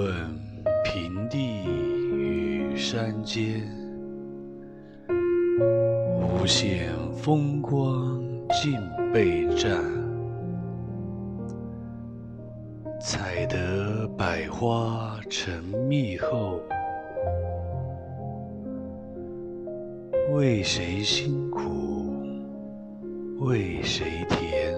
问平地与山间无限风光尽被占，采得百花成蜜后。为谁辛苦？为谁甜？